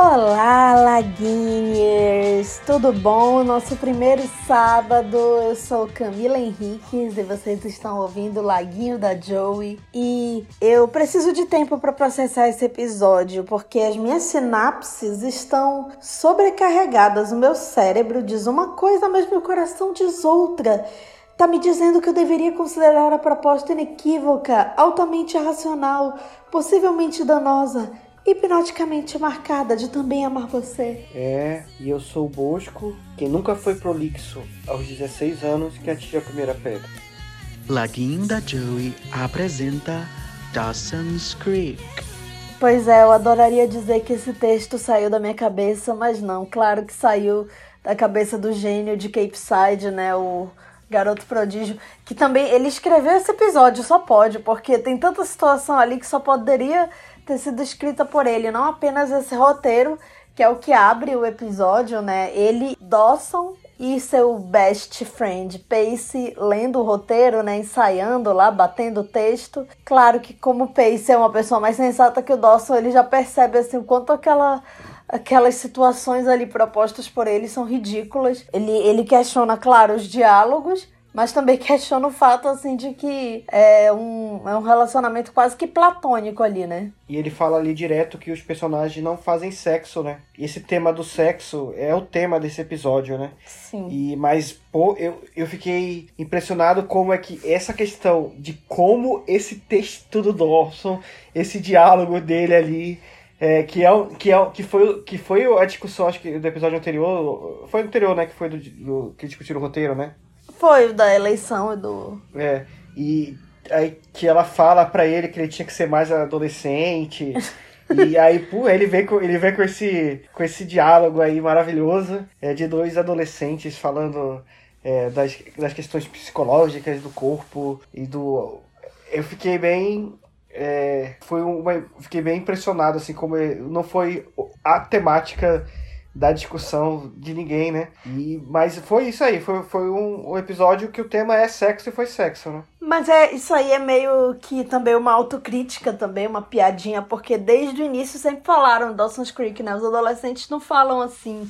Olá, Laguinhers! Tudo bom? Nosso primeiro sábado, eu sou Camila Henriques e vocês estão ouvindo Laguinho da Joey. E eu preciso de tempo para processar esse episódio porque as minhas sinapses estão sobrecarregadas. O meu cérebro diz uma coisa, mas meu coração diz outra. Tá me dizendo que eu deveria considerar a proposta inequívoca, altamente irracional, possivelmente danosa hipnoticamente marcada de também amar você. É, e eu sou o Bosco, que nunca foi prolixo aos 16 anos que atingiu a primeira pedra. Laguinho da Joey apresenta Dawson's Creek. Pois é, eu adoraria dizer que esse texto saiu da minha cabeça, mas não, claro que saiu da cabeça do gênio de Cape Side, né, o garoto prodígio, que também ele escreveu esse episódio, só pode, porque tem tanta situação ali que só poderia ter sido escrita por ele, não apenas esse roteiro, que é o que abre o episódio, né? Ele, Dawson e seu best friend Pace lendo o roteiro, né, ensaiando lá, batendo o texto. Claro que como Pace é uma pessoa mais sensata que o Dawson, ele já percebe assim o quanto aquela aquelas situações ali propostas por ele são ridículas. Ele ele questiona, claro, os diálogos, mas também questiona o fato, assim, de que é um, é um relacionamento quase que platônico ali, né? E ele fala ali direto que os personagens não fazem sexo, né? E esse tema do sexo é o tema desse episódio, né? Sim. E, mas, pô, eu, eu fiquei impressionado como é que essa questão de como esse texto do Dawson, esse diálogo dele ali... É, que é que é que foi que foi a discussão acho que do episódio anterior foi anterior né que foi do, do que discutiram o roteiro né foi o da eleição e do. É. E aí que ela fala para ele que ele tinha que ser mais adolescente. e aí, pô, ele vem com, ele vem com esse com esse diálogo aí maravilhoso é, de dois adolescentes falando é, das, das questões psicológicas do corpo e do. Eu fiquei bem. É, foi uma, fiquei bem impressionado, assim, como não foi a temática da discussão de ninguém, né? E, mas foi isso aí, foi, foi um, um, episódio que o tema é sexo e foi sexo, né? Mas é isso aí é meio que também uma autocrítica, também uma piadinha, porque desde o início sempre falaram Dawson's Creek, né? Os adolescentes não falam assim.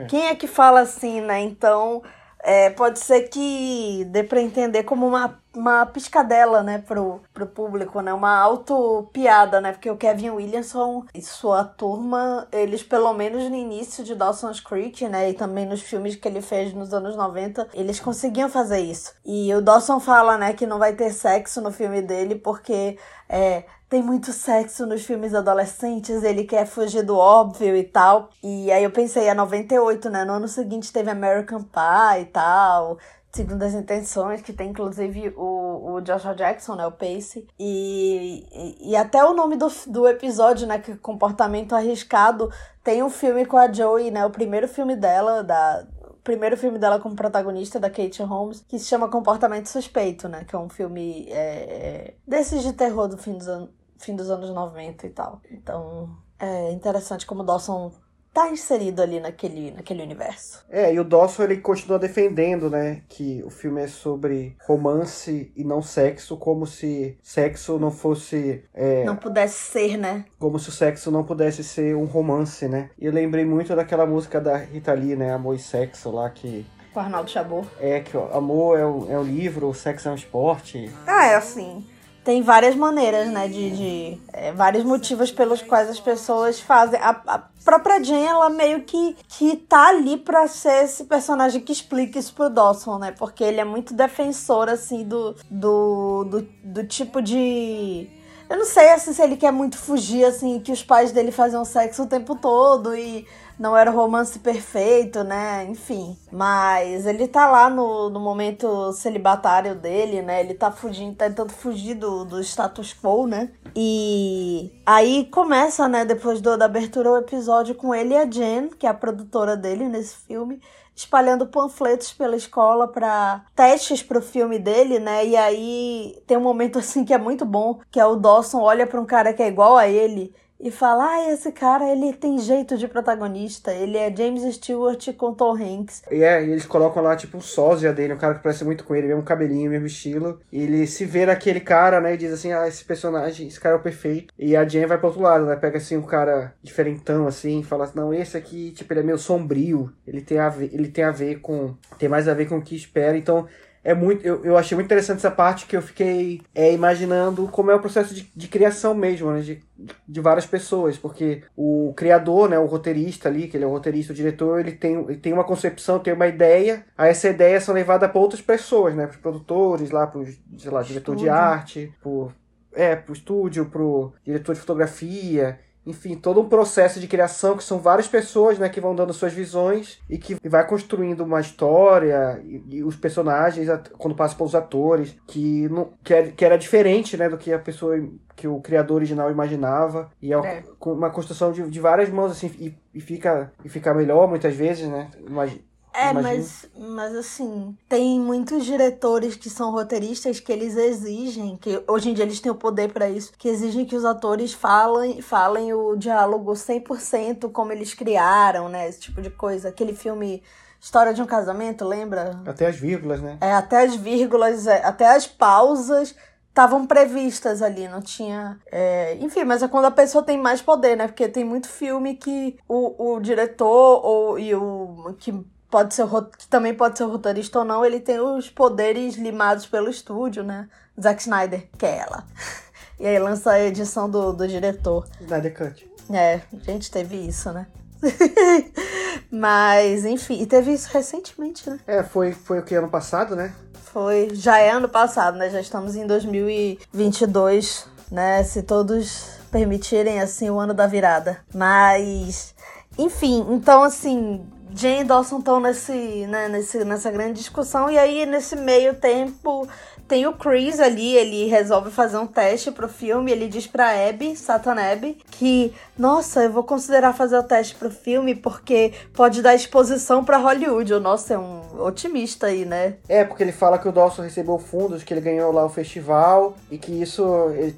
É. Quem é que fala assim, né? Então é, pode ser que dê para entender como uma, uma piscadela, né, pro, pro público, né, uma auto-piada, né, porque o Kevin Williamson e sua turma, eles pelo menos no início de Dawson's Creek, né, e também nos filmes que ele fez nos anos 90, eles conseguiam fazer isso. E o Dawson fala, né, que não vai ter sexo no filme dele porque é, tem muito sexo nos filmes adolescentes, ele quer fugir do óbvio e tal. E aí eu pensei, é 98, né? No ano seguinte teve American Pie e tal. Segundo as Intenções, que tem inclusive o, o Joshua Jackson, né? O Pace. E, e, até o nome do, do episódio, né? Que é Comportamento Arriscado, tem um filme com a Joey, né? O primeiro filme dela, da, primeiro filme dela como protagonista, da Kate Holmes, que se chama Comportamento Suspeito, né? Que é um filme é, desses de terror do fim dos anos fim dos anos 90 e tal. Então, é interessante como o Dawson tá inserido ali naquele, naquele universo. É, e o Dawson ele continua defendendo, né, que o filme é sobre romance e não sexo, como se sexo não fosse... É, não pudesse ser, né? Como se o sexo não pudesse ser um romance, né? E eu lembrei muito daquela música da Rita Lee, né, Amor e Sexo, lá que... Com Arnaldo Chabot. É, que ó, amor é um, é um livro, o sexo é um esporte. Ah, é assim tem várias maneiras, né? De, de é, vários motivos pelos quais as pessoas fazem. A, a própria Jen, ela meio que, que tá ali pra ser esse personagem que explica isso pro Dawson, né? Porque ele é muito defensor, assim, do, do, do, do tipo de. Eu não sei assim, se ele quer muito fugir, assim, que os pais dele faziam sexo o tempo todo e não era o romance perfeito, né? Enfim. Mas ele tá lá no, no momento celibatário dele, né? Ele tá fugindo, tá tentando fugir do, do status quo, né? E aí começa, né, depois do, da abertura, o episódio com ele e a Jen, que é a produtora dele nesse filme espalhando panfletos pela escola para testes pro filme dele, né? E aí tem um momento assim que é muito bom, que é o Dawson olha para um cara que é igual a ele e fala: ah, esse cara ele tem jeito de protagonista, ele é James Stewart com Tom Hanks. E é, e eles colocam lá tipo um sósia dele, um cara que parece muito com ele, mesmo cabelinho, mesmo estilo. E ele se vê naquele cara, né, e diz assim: ah, esse personagem, esse cara é o perfeito. E a Jen vai pro outro lado, né, pega assim um cara diferentão assim, e fala assim: não, esse aqui, tipo, ele é meio sombrio, ele tem a ver, ele tem a ver com. tem mais a ver com o que espera, então é muito eu, eu achei muito interessante essa parte que eu fiquei é, imaginando como é o processo de, de criação mesmo né, de, de várias pessoas porque o criador né o roteirista ali que ele é o roteirista o diretor ele tem, ele tem uma concepção tem uma ideia aí essa ideia são levadas para outras pessoas né para os produtores lá para lá diretor de arte pro é pro estúdio pro diretor de fotografia enfim, todo um processo de criação que são várias pessoas, né, que vão dando suas visões e que vai construindo uma história e, e os personagens quando passa pelos atores que não que, era, que era diferente, né, do que a pessoa que o criador original imaginava e é, é. uma construção de, de várias mãos assim e, e fica e fica melhor muitas vezes, né? Imagina é, mas, mas assim, tem muitos diretores que são roteiristas que eles exigem, que hoje em dia eles têm o poder para isso, que exigem que os atores falem, falem o diálogo 100% como eles criaram, né? Esse tipo de coisa. Aquele filme História de um Casamento, lembra? Até as vírgulas, né? É, até as vírgulas, é, até as pausas estavam previstas ali, não tinha. É... Enfim, mas é quando a pessoa tem mais poder, né? Porque tem muito filme que o, o diretor ou, e o. que pode ser que também pode ser roteirista ou não, ele tem os poderes limados pelo estúdio, né? Zack Snyder, que é ela. E aí lança a edição do, do diretor. Snyder Cut. É, a gente teve isso, né? Mas, enfim, e teve isso recentemente, né? É, foi, foi o que ano passado, né? Foi, já é ano passado, né? Já estamos em 2022, né? Se todos permitirem, assim, o ano da virada. Mas, enfim, então, assim, Jane e Dawson estão nesse, né, nesse, nessa grande discussão, e aí nesse meio tempo tem o Chris ali, ele resolve fazer um teste pro filme, ele diz pra Abby, Satan Abby, que, nossa, eu vou considerar fazer o teste pro filme porque pode dar exposição para Hollywood. O nosso é um otimista aí, né? É, porque ele fala que o Dawson recebeu fundos, que ele ganhou lá o festival e que isso,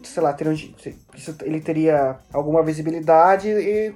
sei lá, teria, isso, ele teria alguma visibilidade e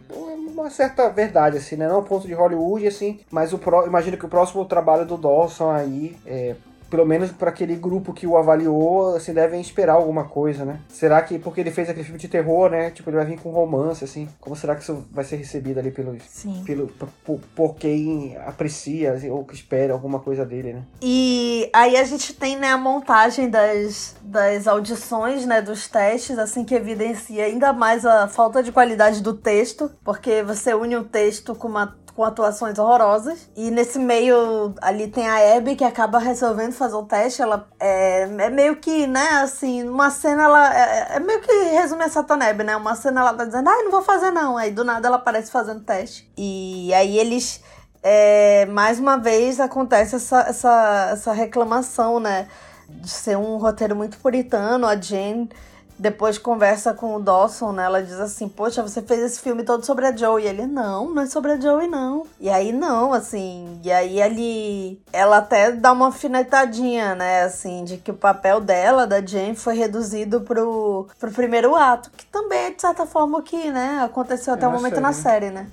uma certa verdade, assim, né? Não ponto de Hollywood, assim, mas o pro, imagino que o próximo trabalho do Dawson aí é, pelo menos para aquele grupo que o avaliou, assim, devem esperar alguma coisa, né? Será que, porque ele fez aquele filme de terror, né? Tipo, ele vai vir com romance, assim. Como será que isso vai ser recebido ali pelos, Sim. pelo, por, por quem aprecia assim, ou que espera alguma coisa dele, né? E aí a gente tem, né, a montagem das, das audições, né, dos testes, assim, que evidencia ainda mais a falta de qualidade do texto, porque você une o texto com uma com atuações horrorosas. E nesse meio ali tem a Abby que acaba resolvendo fazer o teste. Ela é, é meio que, né, assim, uma cena ela. É, é meio que resume a Sataneb, né? Uma cena ela tá dizendo, ai, não vou fazer não. Aí do nada ela aparece fazendo teste. E aí eles. É, mais uma vez acontece essa, essa, essa reclamação, né? De ser um roteiro muito puritano. A Jane depois conversa com o Dawson, né? Ela diz assim: Poxa, você fez esse filme todo sobre a Joe. E ele: Não, não é sobre a Joe, não. E aí, não, assim. E aí, ele. Ela até dá uma alfinetadinha, né? Assim, de que o papel dela, da Jane, foi reduzido pro, pro primeiro ato. Que também é, de certa forma, o que, né? Aconteceu até o momento série. na série, né?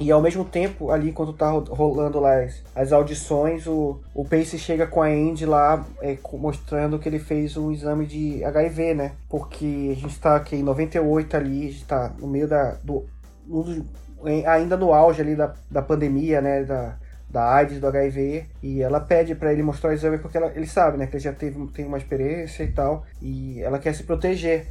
E ao mesmo tempo, ali, quando tá rolando lá as, as audições, o, o Pace chega com a Andy lá, é, mostrando que ele fez um exame de HIV, né? Porque a gente tá aqui em 98 ali, a gente tá no meio da. Do, ainda no auge ali da, da pandemia, né? Da, da AIDS, do HIV, e ela pede para ele mostrar o exame porque ela, ele sabe, né, que ele já teve, tem uma experiência e tal, e ela quer se proteger.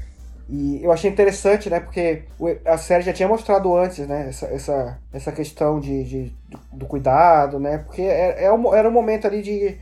E eu achei interessante, né? Porque a série já tinha mostrado antes, né? Essa, essa, essa questão de, de do cuidado, né? Porque é, é um, era um momento ali de,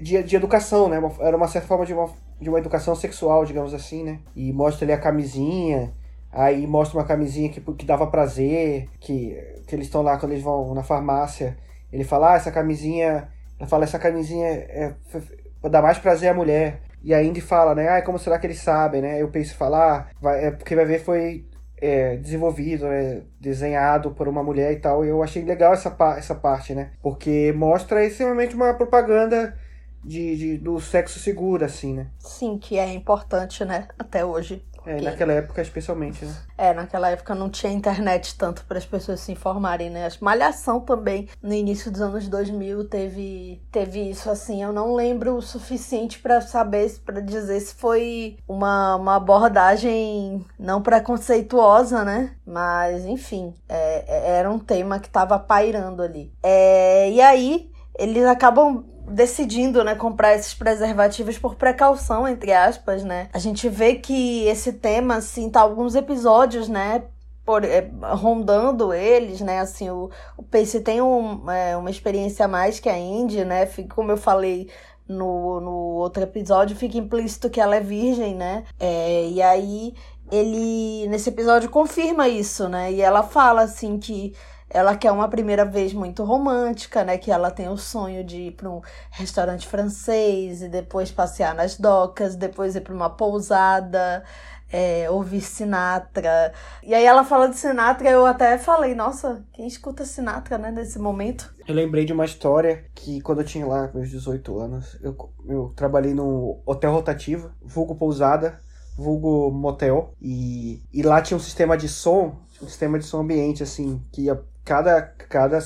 de, de educação, né? Era uma certa forma de uma, de uma educação sexual, digamos assim, né? E mostra ali a camisinha, aí mostra uma camisinha que, que dava prazer, que, que eles estão lá quando eles vão na farmácia. Ele fala, ah, essa camisinha. Ela fala, essa camisinha é, é, dá mais prazer à mulher. E a Indy fala, né? Ah, como será que eles sabem, né? Eu penso falar, vai, é porque vai ver foi é, desenvolvido, né? desenhado por uma mulher e tal. E eu achei legal essa, essa parte, né? Porque mostra extremamente uma propaganda de, de, do sexo seguro, assim, né? Sim, que é importante, né? Até hoje. É, naquela época especialmente, né? É, naquela época não tinha internet tanto para as pessoas se informarem, né? A Malhação também, no início dos anos 2000, teve, teve isso assim. Eu não lembro o suficiente para saber, para dizer se foi uma, uma abordagem não preconceituosa, né? Mas, enfim, é, é era um tema que estava pairando ali. É, e aí, eles acabam decidindo, né, comprar esses preservativos por precaução, entre aspas, né? A gente vê que esse tema, assim, tá alguns episódios, né, por, é, rondando eles, né? Assim, o, o Pace tem um, é, uma experiência a mais que a Indy, né? Fica, como eu falei no, no outro episódio, fica implícito que ela é virgem, né? É, e aí ele, nesse episódio, confirma isso, né? E ela fala, assim, que ela quer uma primeira vez muito romântica, né? Que ela tem o sonho de ir para um restaurante francês e depois passear nas docas, depois ir para uma pousada, é, ouvir Sinatra. E aí ela fala de Sinatra, eu até falei, nossa, quem escuta Sinatra, né, nesse momento? Eu lembrei de uma história que quando eu tinha lá meus 18 anos, eu, eu trabalhei no hotel rotativo, vulgo pousada, vulgo motel, e, e lá tinha um sistema de som, um sistema de som ambiente, assim, que ia cada, cada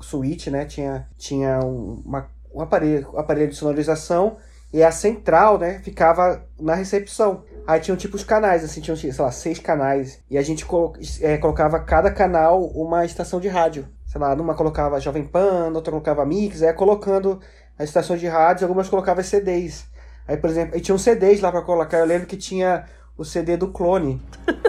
suíte, né, tinha, tinha uma, um aparelho, um aparelho de sonorização e a central, né, ficava na recepção. Aí tinham tipo os canais, assim, tinham, sei lá, seis canais. E a gente colo é, colocava cada canal uma estação de rádio. Sei lá, numa colocava Jovem Pan, outra colocava Mix, aí colocando as estações de rádio, algumas colocava CDs. Aí, por exemplo, aí tinha um CDs lá para colocar. Eu lembro que tinha o CD do Clone.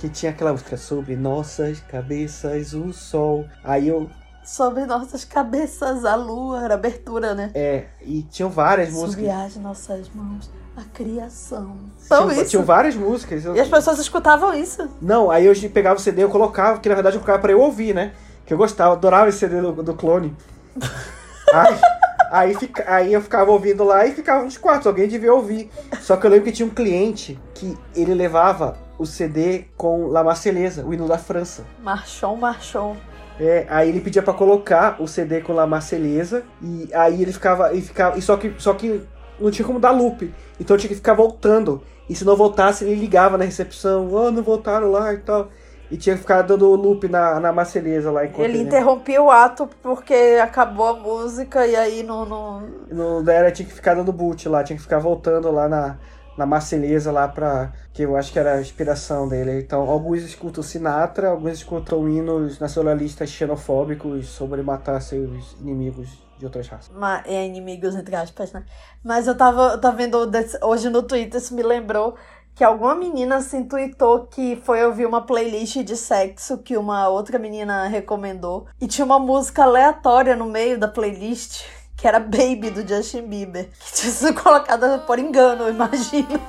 que tinha aquela música sobre nossas cabeças o sol. Aí eu sobre nossas cabeças a lua, era abertura, né? É, e tinham várias músicas. Sobre as nossas mãos, a criação. Então, Tinham, isso. tinham várias músicas. E as pessoas escutavam isso. Não, aí eu pegava o CD, eu colocava, que na verdade eu colocava pra eu ouvir, né? Que eu gostava, adorava esse CD do, do clone. aí, aí, fica- aí eu ficava ouvindo lá e ficava nos quartos, alguém devia ouvir. Só que eu lembro que tinha um cliente que ele levava o CD com La Marceleza, o hino da França. Marchon, marchon. É, aí ele pedia pra colocar o CD com La Marceleza e aí ele ficava, e ficava, e só que só que não tinha como dar loop. Então tinha que ficar voltando. E se não voltasse, ele ligava na recepção, oh, não voltaram lá e tal. E tinha que ficar dando loop na, na Marceleza lá enquanto Ele interrompia o ato porque acabou a música e aí não. não... Não era, tinha que ficar dando boot lá, tinha que ficar voltando lá na, na Marceleza lá pra. Que eu acho que era a inspiração dele. Então, alguns escutam Sinatra, alguns escutam hinos nacionalistas xenofóbicos sobre matar seus inimigos de outras raças. Ma- É inimigos, entre aspas, né? Mas eu tava, eu tava vendo hoje no Twitter, isso me lembrou que alguma menina se intuitou que foi ouvir uma playlist de sexo que uma outra menina recomendou. E tinha uma música aleatória no meio da playlist, que era Baby, do Justin Bieber. Que tinha sido colocada por engano, eu imagino.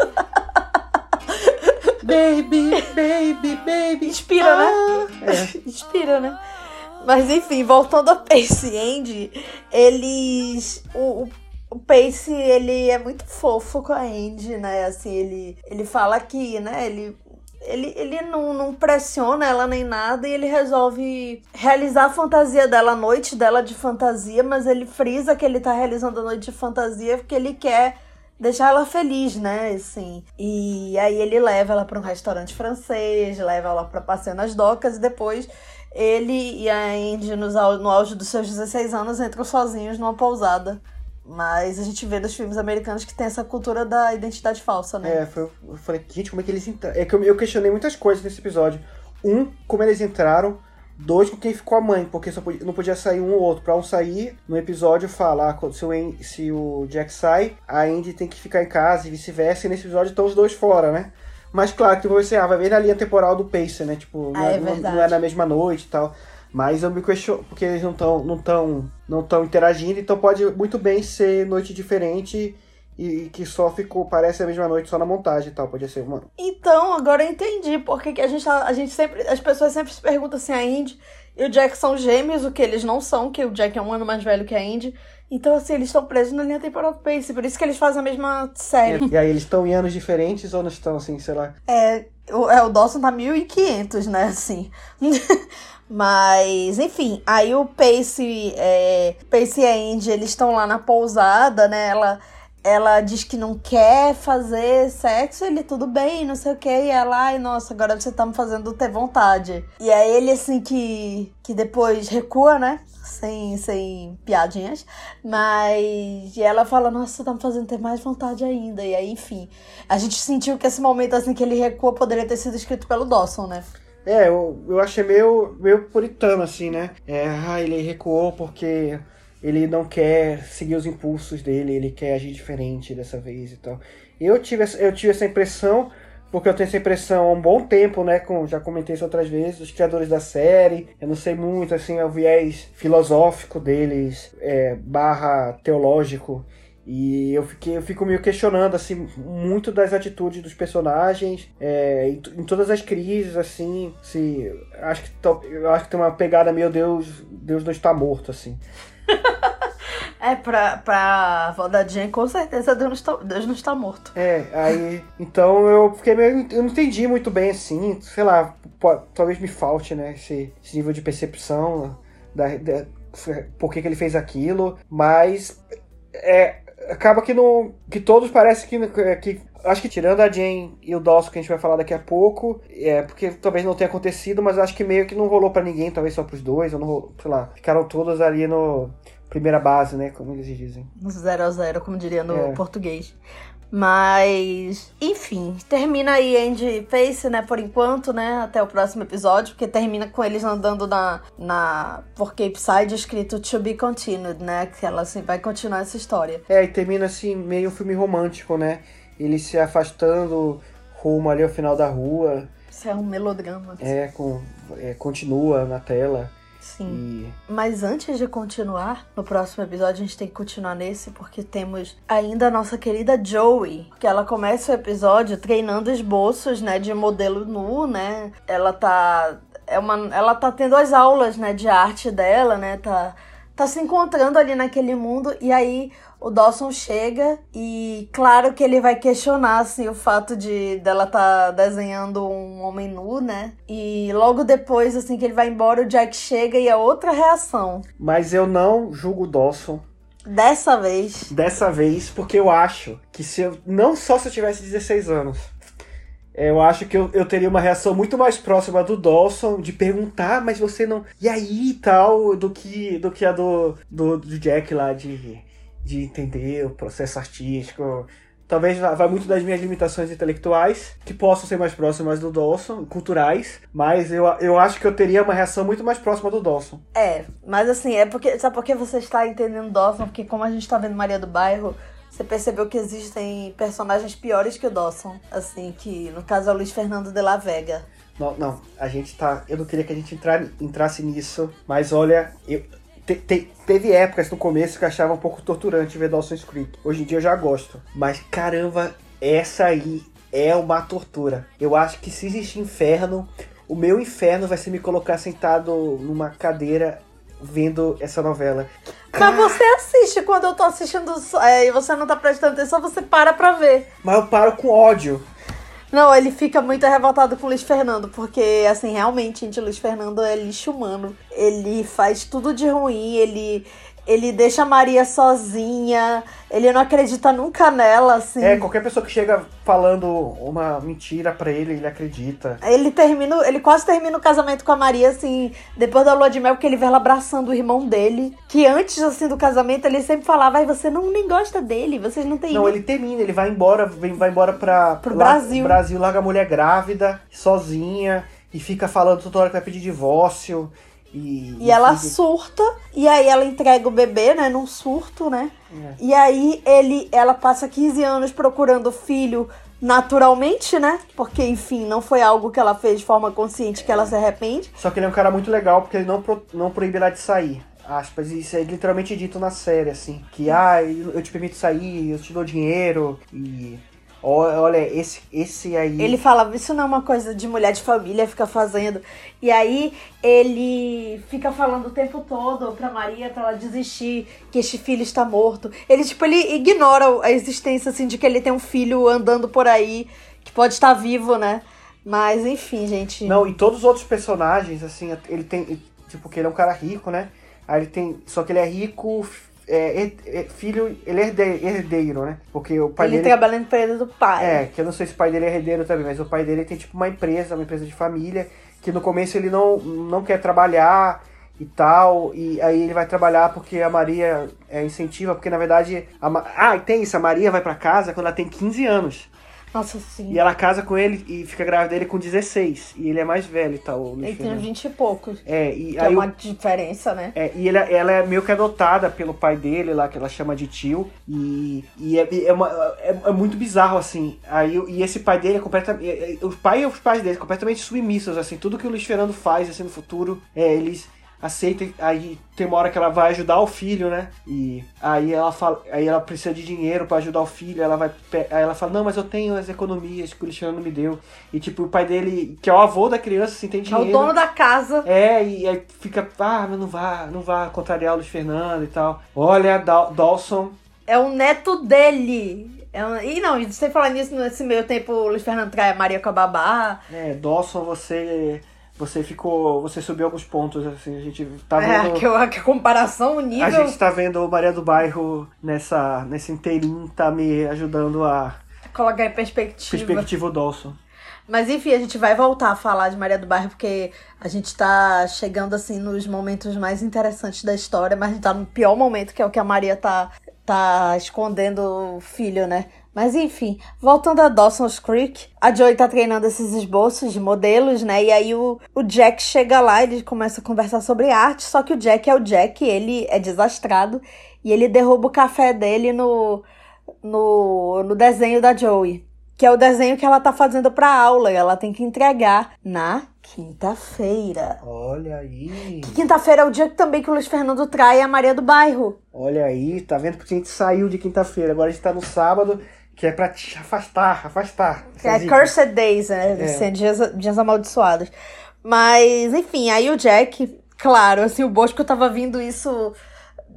Baby, baby, baby. Inspira, né? É. Inspira, né? Mas enfim, voltando a Pace e Andy, eles. O, o, o Pace, ele é muito fofo com a Andy, né? Assim, ele, ele fala que, né, ele. Ele, ele não, não pressiona ela nem nada e ele resolve realizar a fantasia dela, a noite dela de fantasia, mas ele frisa que ele tá realizando a noite de fantasia porque ele quer deixar ela feliz, né? Assim. E aí ele leva ela para um restaurante francês, leva ela para passeio nas docas e depois ele e a Andy, no auge dos seus 16 anos, entram sozinhos numa pousada. Mas a gente vê dos filmes americanos que tem essa cultura da identidade falsa, né? É, foi, eu falei, gente, como é que eles entraram? É que eu, eu questionei muitas coisas nesse episódio. Um, como eles entraram. Dois, com quem ficou a mãe, porque só podia- não podia sair um ou outro. Pra um sair, no episódio falar se o, se o Jack sai, a Andy tem que ficar em casa e vice-versa. E nesse episódio estão os dois fora, né? Mas claro que você ah, vai ver na linha temporal do Pacer, né? Tipo, não, Ah, é não- não verdade. é na mesma noite e tal. Mas eu me questiono, porque eles não estão não tão, não tão interagindo, então pode muito bem ser noite diferente e que só ficou, parece a mesma noite só na montagem e tal. Podia ser uma. Então, agora eu entendi porque que a gente, tá- a gente sempre. As pessoas sempre se perguntam se a Indy e o Jack são gêmeos, o que eles não são, que o Jack é um ano mais velho que a Indy. Então, assim, eles estão presos na linha temporal do Pace, por isso que eles fazem a mesma série. E aí eles estão em anos diferentes ou não estão assim, sei lá. É, o, é, o Dawson tá 1500, né, assim. Mas, enfim, aí o Pace, é, Pace e a Andy, eles estão lá na pousada, né, ela... ela diz que não quer fazer sexo, ele tudo bem, não sei o que, e ela, ai, nossa, agora você tá me fazendo ter vontade. E aí ele, assim, que, que depois recua, né? Sem, sem piadinhas, mas e ela fala, nossa, você tá me fazendo ter mais vontade ainda. E aí, enfim, a gente sentiu que esse momento assim que ele recua poderia ter sido escrito pelo Dawson, né? É, eu, eu achei meio, meio puritano, assim, né? É, ah, ele recuou porque ele não quer seguir os impulsos dele, ele quer agir diferente dessa vez e tal. Eu tive, eu tive essa impressão, porque eu tenho essa impressão há um bom tempo, né? Com, já comentei isso outras vezes, os criadores da série. Eu não sei muito, assim, é o viés filosófico deles, é, barra teológico. E eu, fiquei, eu fico meio questionando, assim, muito das atitudes dos personagens, é, em, em, todas as crises, assim, se, acho que, eu acho que tem uma pegada meio Deus, Deus não está morto, assim. É, pra, pra avó da Jen, com certeza Deus não, está, Deus não está morto. É, aí. Então eu fiquei meio. Eu não entendi muito bem assim. Sei lá, pô, talvez me falte, né? Esse, esse nível de percepção da, da, por que, que ele fez aquilo. Mas. É, acaba que não. Que todos parecem que, que Acho que tirando a Jane e o Dawson, que a gente vai falar daqui a pouco, é porque talvez não tenha acontecido, mas acho que meio que não rolou para ninguém, talvez só pros dois, ou não rolou, sei lá. Ficaram todos ali no primeira base, né? Como eles dizem. Zero a zero, como diria no é. português. Mas, enfim, termina aí Andy Face, né, por enquanto, né, até o próximo episódio, porque termina com eles andando na, na por Cape Side escrito To Be Continued, né, que ela assim, vai continuar essa história. É, e termina assim, meio um filme romântico, né, ele se afastando rumo ali ao final da rua. Isso é um melodrama. É, com, é, continua na tela. Sim. E... Mas antes de continuar, no próximo episódio a gente tem que continuar nesse, porque temos ainda a nossa querida Joey, que ela começa o episódio treinando esboços, né, de modelo nu, né? Ela tá é uma ela tá tendo as aulas, né, de arte dela, né? Tá tá se encontrando ali naquele mundo e aí o Dawson chega e claro que ele vai questionar assim o fato de dela tá desenhando um homem nu, né? E logo depois assim que ele vai embora, o Jack chega e é outra reação. Mas eu não julgo o Dawson Dessa vez. Dessa vez, porque eu acho que se eu. Não só se eu tivesse 16 anos. Eu acho que eu, eu teria uma reação muito mais próxima do Dawson, de perguntar, mas você não. E aí tal, do que, do que a do, do, do Jack lá, de de entender o processo artístico. Talvez vai muito das minhas limitações intelectuais, que possam ser mais próximas do Dawson, culturais, mas eu, eu acho que eu teria uma reação muito mais próxima do Dawson. É, mas assim, é porque. Sabe por que você está entendendo Dawson? Porque como a gente está vendo Maria do Bairro, você percebeu que existem personagens piores que o Dawson. Assim, que no caso é o Luiz Fernando de la Vega. Não, não, a gente tá. Eu não queria que a gente entrar, entrasse nisso, mas olha, eu, te, te, teve épocas no começo que eu achava um pouco torturante ver Dawson's Creek. Hoje em dia eu já gosto. Mas caramba, essa aí é uma tortura. Eu acho que se existe inferno, o meu inferno vai ser me colocar sentado numa cadeira vendo essa novela. Mas você assiste quando eu tô assistindo é, e você não tá prestando atenção, você para pra ver. Mas eu paro com ódio. Não, ele fica muito revoltado com o Luiz Fernando, porque, assim, realmente, gente, o Luiz Fernando é lixo humano. Ele faz tudo de ruim, ele ele deixa a Maria sozinha, ele não acredita nunca nela, assim. É, qualquer pessoa que chega falando uma mentira para ele, ele acredita. Ele termina, ele quase termina o casamento com a Maria, assim, depois da lua de mel, porque ele vê ela abraçando o irmão dele. Que antes, assim, do casamento, ele sempre falava, ai, você não nem gosta dele, vocês não têm. Não, ele termina, ele vai embora, vai embora pra. Pro lá, Brasil. Brasil, larga a mulher grávida, sozinha, e fica falando toda hora que vai pedir divórcio. E, e ela surta, e aí ela entrega o bebê, né, num surto, né? É. E aí ele, ela passa 15 anos procurando filho naturalmente, né? Porque, enfim, não foi algo que ela fez de forma consciente que ela se arrepende. Só que ele é um cara muito legal porque ele não, pro, não proíbe ela de sair. Aspas, isso é literalmente dito na série, assim. Que, ah, eu te permito sair, eu te dou dinheiro, e Olha, esse, esse aí. Ele falava, isso não é uma coisa de mulher de família ficar fazendo. E aí ele fica falando o tempo todo pra Maria pra ela desistir, que este filho está morto. Ele, tipo, ele ignora a existência, assim, de que ele tem um filho andando por aí, que pode estar vivo, né? Mas, enfim, gente. Não, e todos os outros personagens, assim, ele tem. Tipo, que ele é um cara rico, né? Aí ele tem. Só que ele é rico é, é- é filho, ele é herde- herdeiro, né? Porque o pai ele dele. trabalha na empresa do pai. É, que eu não sei se o pai dele é herdeiro também, mas o pai dele tem tipo uma empresa, uma empresa de família, que no começo ele não, não quer trabalhar e tal, e aí ele vai trabalhar porque a Maria é, incentiva, porque na verdade. A, ah, tem isso, a Maria vai pra casa quando ela tem 15 anos. Nossa, sim. E ela casa com ele e fica grávida dele com 16. E ele é mais velho e tal. o Ele tem Fernando. uns 20 e poucos. É, e é aí o- uma diferença, né? é, e ela, ela é meio que adotada pelo pai dele lá, que ela chama de tio. E, e é, é, uma- é- é muito bizarro, assim. Aí, o- e esse pai dele é completamente. O pai e os pais dele completamente submissos, assim. Tudo que o Luiz Fernando faz, assim, no futuro, é, eles aceitam. Aí tem uma hora que ela vai ajudar o filho, né? E aí ela fala. Aí ela precisa de dinheiro pra ajudar o filho. Ela vai. Aí ela fala, não, mas eu tenho as economias que o Fernando me deu. E tipo, o pai dele, que é o avô da criança, assim, tem É dinheiro. o dono da casa. É, e aí fica, ah, mas não vá, não vá contrariar o Luiz Fernando e tal. Olha, Dawson, É o neto dele. É um- E não, sem falar nisso, nesse meio tempo, o Luiz Fernando trai a Maria com a babá. é, Dawson, você você ficou, você subiu alguns pontos, assim, a gente tá É, vendo... que, a, que a comparação, o nível. A gente tá vendo o Maria do Bairro nessa, nesse inteirinho, tá me ajudando a Colocar em perspectiva. perspectiva o Dawson. Mas enfim, a gente vai voltar a falar de Maria do Bairro, porque a gente tá chegando assim nos momentos mais interessantes da história, mas a gente tá no pior momento, que é o que a Maria tá, tá escondendo o filho, né? Mas enfim, voltando a Dawson's Creek, a Joey tá treinando esses esboços de modelos, né? E aí o, o Jack chega lá, ele começa a conversar sobre arte, só que o Jack é o Jack, ele é desastrado e ele derruba o café dele no, no, no desenho da Joey. Que é o desenho que ela tá fazendo pra aula. E ela tem que entregar na quinta-feira. Olha aí, Que quinta-feira é o dia também que o Luiz Fernando trai a Maria do Bairro. olha aí, tá vendo que a gente saiu de quinta-feira, agora a gente tá no sábado, que é pra te afastar, afastar. É. Cursed Days, né? É. Assim, dias, dias amaldiçoados. Mas, enfim, aí o Jack, claro, assim, o Bosco tava vindo isso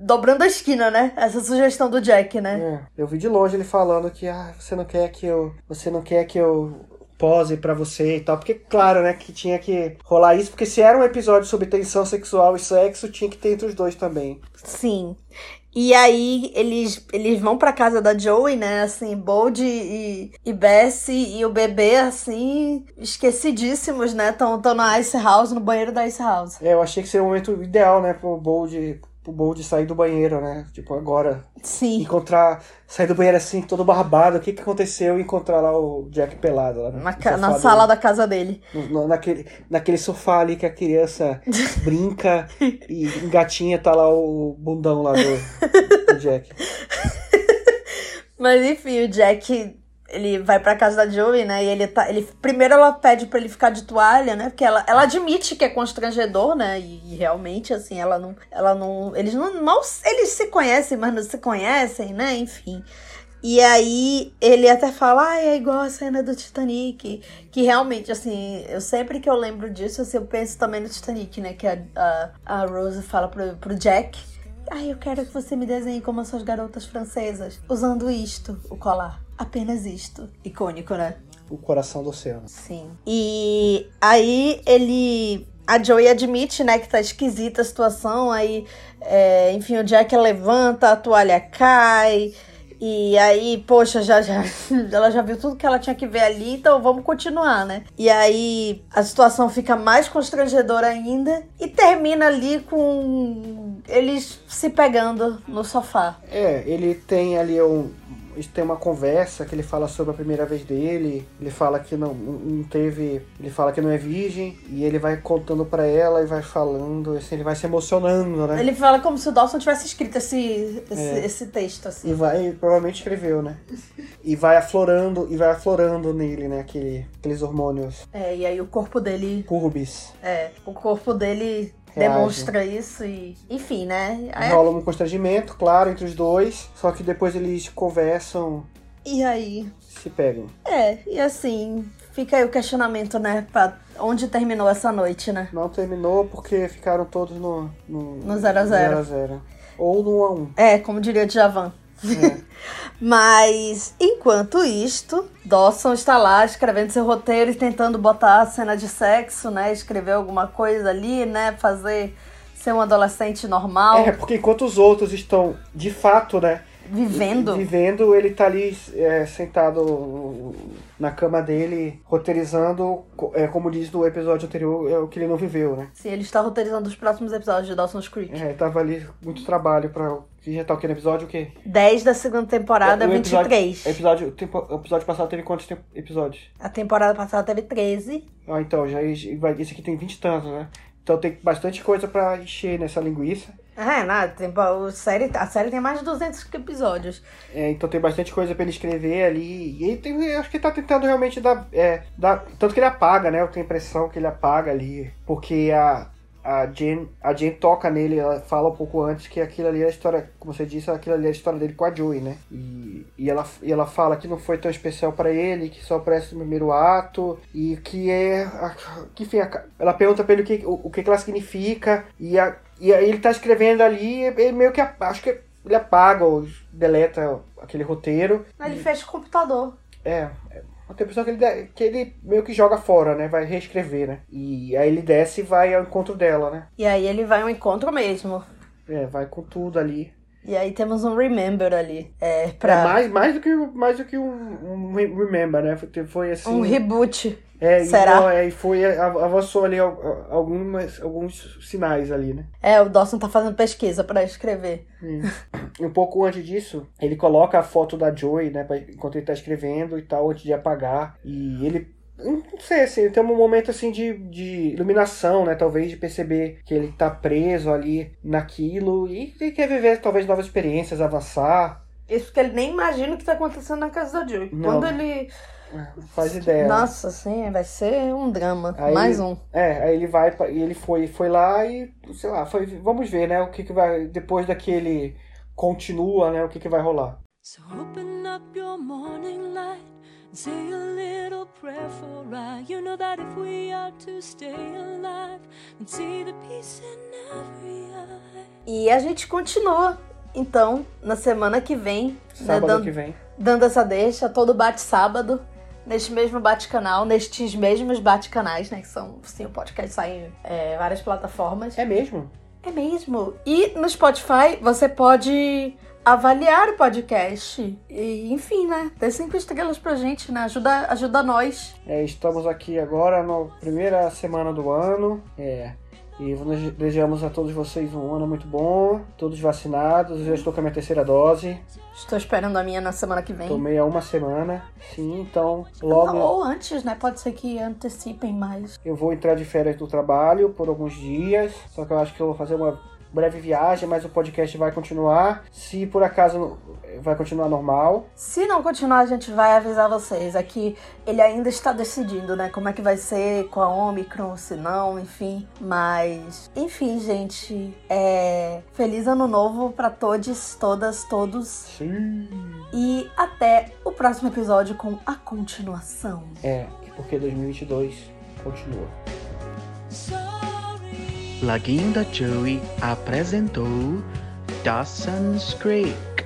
dobrando a esquina, né? Essa sugestão do Jack, né? É, eu vi de longe ele falando que ah, você não quer que eu, você não quer que eu pose pra você e tal, porque claro, né, que tinha que rolar isso, porque se era um episódio sobre tensão sexual e sexo, tinha que ter entre os dois também. Sim. E aí eles, eles vão pra casa da Joey, né? Assim, Bold e, e Bessie e o bebê, assim, esquecidíssimos, né? Estão na Ice House, no banheiro da Ice House. É, eu achei que seria o momento ideal, né, pro Bold, pro Bold sair do banheiro, né? Tipo, agora Sim. encontrar, sair do banheiro assim, todo barbado, o que que aconteceu encontrar lá o Jack pelado lá Na, ca- na sala dele. da casa dele. No- naquele, naquele sofá ali que a criança brinca e engatinha, tá lá o bundão lá do, do Jack. Mas enfim, o Jack, ele vai pra casa da Joey, né? E ele tá. Ele, primeiro ela pede pra ele ficar de toalha, né? Porque ela, ela admite que é constrangedor, né? E, e realmente, assim, ela não. Ela não. Eles não. Mal, eles se conhecem, mas não se conhecem, né? Enfim. E aí ele até fala, ah, é igual a cena do Titanic. Que realmente, assim, eu sempre que eu lembro disso, assim, eu penso também no Titanic, né? Que a, a, a Rose fala pro, pro Jack. Ai, eu quero que você me desenhe como essas garotas francesas, usando isto, o colar. Apenas isto. Icônico, né? O coração do oceano. Sim. E aí ele. A Joey admite, né, que tá esquisita a situação. Aí, é, enfim, o Jack levanta, a toalha cai. E aí, poxa, já, já, ela já viu tudo que ela tinha que ver ali, então vamos continuar, né? E aí a situação fica mais constrangedora ainda e termina ali com eles se pegando no sofá. É, ele tem ali um. Têm uma conversa que ele fala sobre a primeira vez dele. Ele fala que não, não teve. Ele fala que não é virgem. E ele vai contando pra ela e vai falando. Assim, ele vai se emocionando, né? Ele fala como se o Dawson tivesse escrito esse, esse, É. esse texto, assim. E vai, provavelmente escreveu, né? E vai aflorando, e vai aflorando nele, né? Aquele, aqueles hormônios É, e aí o corpo dele. curbis. É, o corpo dele Reage. demonstra isso e. Enfim, né? Aí- Rola um constrangimento, claro, entre os dois. Só que depois eles conversam, e aí. se pegam. É, e assim. Fica aí o questionamento, né? Pra onde terminou essa noite, né? Não terminou porque ficaram todos no. No No zero a zero. 0 a 0. Ou no 1 a 1. É, como diria o Djavan. Mas, enquanto isto, Dawson está lá escrevendo seu roteiro e tentando botar a cena de sexo, né? Escrever alguma coisa ali, né? Fazer ser um adolescente normal, É, porque enquanto os outros estão, de fato, né? vivendo. Vivendo, ele tá ali é, sentado na cama dele, roteirizando, é, como diz no episódio anterior, é o que ele não viveu, né? Sim, ele está roteirizando os próximos episódios de Dawson's Creek. É, tava ali muito trabalho pra. Que já tá o que no episódio? O quê? 10 da segunda temporada, O episódio- 23. Episódio, tempo- o episódio passado teve quantos episódios? A temporada passada teve 13. Ah, então, já vai- esse aqui tem 20 e tantos, né? Então tem bastante coisa pra encher nessa linguiça. É, nada, tem, a, série, a série tem mais de 200 episódios. É, então tem bastante coisa pra ele escrever ali. E tem, acho que ele tá tentando realmente dar, é, dar. Tanto que ele apaga, né? Eu tenho a impressão que ele apaga ali. Porque a, a, Jen, a Jen toca nele, ela fala um pouco antes que aquilo ali é a história, como você disse, aquilo ali é a história dele com a Joey, né? E, e, ela, e ela fala que não foi tão especial pra ele, que só parece o primeiro ato. E que é. a- Que, enfim, a- ela pergunta pra ele o que, o, o que, ela significa. E, a, e aí ele tá escrevendo ali, ele meio que. Acho que ele apaga ou deleta aquele roteiro. Ele fez com o computador. É uma impressão que ele, que ele meio que joga fora, né? Vai reescrever, né? E aí ele desce e vai ao encontro dela, né? E aí ele vai ao encontro mesmo. É, vai com tudo ali. E aí temos um Remember ali. É, pra É, mais, mais do que, mais do que um, um re- Remember, né? Foi, foi assim. um reboot. É, e, será? é, e foi, a- avançou ali al- al- algumas, alguns sinais ali, né? É, o Dawson tá fazendo pesquisa pra escrever. E um pouco antes disso, ele coloca a foto da Joey, né? pra- enquanto ele tá escrevendo e tal, antes de apagar. E ele. Não sei, assim, tem um momento assim de, de iluminação, né? Talvez de perceber que ele tá preso ali naquilo e ele quer viver talvez novas experiências, avançar. Isso porque ele nem imagina o que tá acontecendo na casa da Joey. Não. Quando ele. Não Faz ideia. Nossa, sim, vai ser um drama. Aí- Mais um. É, aí ele vai, e ele foi, foi lá e, sei lá, foi, vamos ver, né? O que, que vai. Depois daquele continua, né? O que, que vai rolar. So open up your morning light and say a little prayer for I. You know that if we are to stay alive and see the peace in every eye. E a gente continua, então, na semana que vem, né, Sábado dando, que vem. dando essa deixa, todo bate-sábado, neste mesmo bate-canal, nestes mesmos bate-canais, né? Que são, sim, o podcast sai em é, várias plataformas. É mesmo? É mesmo. E no Spotify você pode avaliar o podcast. E, enfim, né? Dê cinco estrelas pra gente, né? Ajuda, ajuda nós. É, estamos aqui agora na primeira semana do ano. É. E desejamos a todos vocês um ano muito bom, todos vacinados. Eu já estou com a minha terceira dose, Estou esperando a minha na semana que vem. tomei há uma semana. Sim, então logo Ou antes, né? Pode ser que antecipem mais. eu vou entrar de férias do trabalho por alguns dias. Só que eu acho que eu vou fazer uma breve viagem, mas o podcast vai continuar. Se por acaso vai continuar normal. Se não continuar, a gente vai avisar vocês. Aqui ele ainda está decidindo, né? Como é que vai ser com a Omicron, se não, enfim. Mas, enfim, gente. É... Feliz ano novo pra todos, todas, todos. Sim. E até o próximo episódio com a continuação. É, porque 2022 continua. Sorry. Laguinho da Joey apresentou Dawson's Creek.